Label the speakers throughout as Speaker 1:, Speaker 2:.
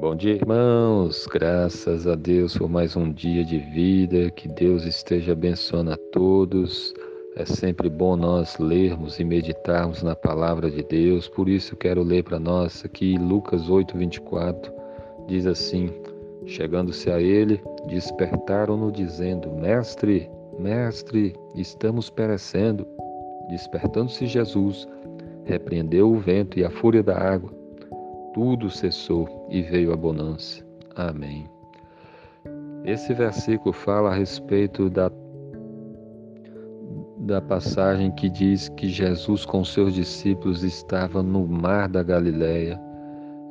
Speaker 1: Bom dia, irmãos. Graças a Deus por mais um dia de vida. Que Deus esteja abençoando a todos. É sempre bom nós lermos e meditarmos na palavra de Deus. Por isso quero ler para nós aqui Lucas 8:24. Diz assim: Chegando-se a ele, despertaram-no dizendo: Mestre, mestre, estamos perecendo. Despertando-se Jesus, repreendeu o vento e a fúria da água tudo cessou e veio a bonança. Amém. Esse versículo fala a respeito da, da passagem que diz que Jesus com seus discípulos estava no mar da Galileia.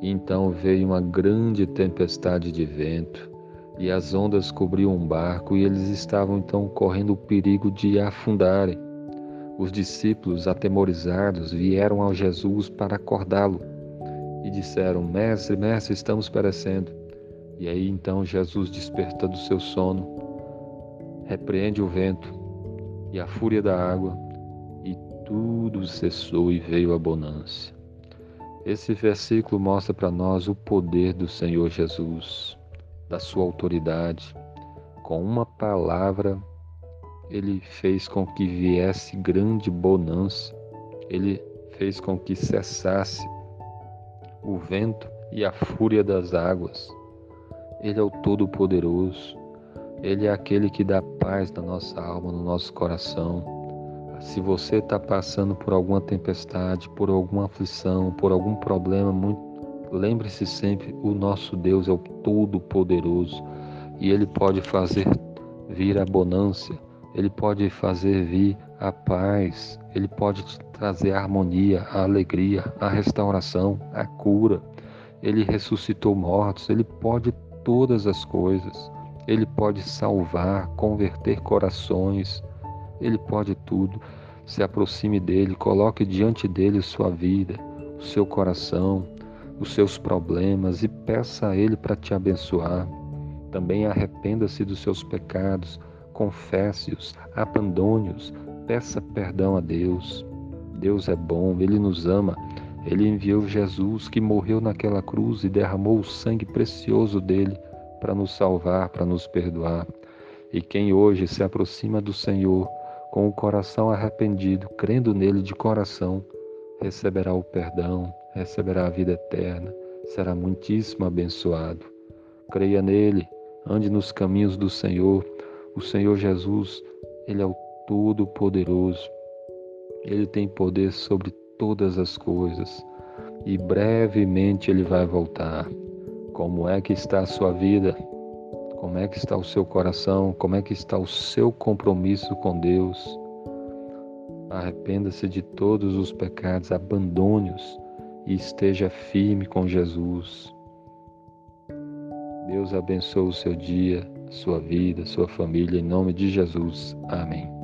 Speaker 1: Então veio uma grande tempestade de vento e as ondas cobriam um barco e eles estavam então correndo o perigo de afundarem. Os discípulos, atemorizados, vieram ao Jesus para acordá-lo e disseram: Mestre, mestre, estamos perecendo. E aí então Jesus desperta do seu sono, repreende o vento e a fúria da água, e tudo cessou e veio a bonança. Esse versículo mostra para nós o poder do Senhor Jesus, da sua autoridade. Com uma palavra, ele fez com que viesse grande bonança, ele fez com que cessasse o vento e a fúria das águas. Ele é o Todo-Poderoso. Ele é aquele que dá paz na nossa alma, no nosso coração. Se você está passando por alguma tempestade, por alguma aflição, por algum problema, lembre-se sempre: o nosso Deus é o Todo-Poderoso e Ele pode fazer vir a bonança, Ele pode fazer vir a paz, Ele pode trazer a harmonia, a alegria, a restauração, a cura. Ele ressuscitou mortos, ele pode todas as coisas. Ele pode salvar, converter corações. Ele pode tudo. Se aproxime dele, coloque diante dele sua vida, o seu coração, os seus problemas e peça a ele para te abençoar. Também arrependa-se dos seus pecados, confesse-os, abandone-os, peça perdão a Deus. Deus é bom, Ele nos ama. Ele enviou Jesus que morreu naquela cruz e derramou o sangue precioso dele para nos salvar, para nos perdoar. E quem hoje se aproxima do Senhor com o coração arrependido, crendo nele de coração, receberá o perdão, receberá a vida eterna, será muitíssimo abençoado. Creia nele, ande nos caminhos do Senhor. O Senhor Jesus, ele é o Todo-Poderoso. Ele tem poder sobre todas as coisas e brevemente ele vai voltar. Como é que está a sua vida? Como é que está o seu coração? Como é que está o seu compromisso com Deus? Arrependa-se de todos os pecados, abandone-os e esteja firme com Jesus. Deus abençoe o seu dia, sua vida, sua família, em nome de Jesus. Amém.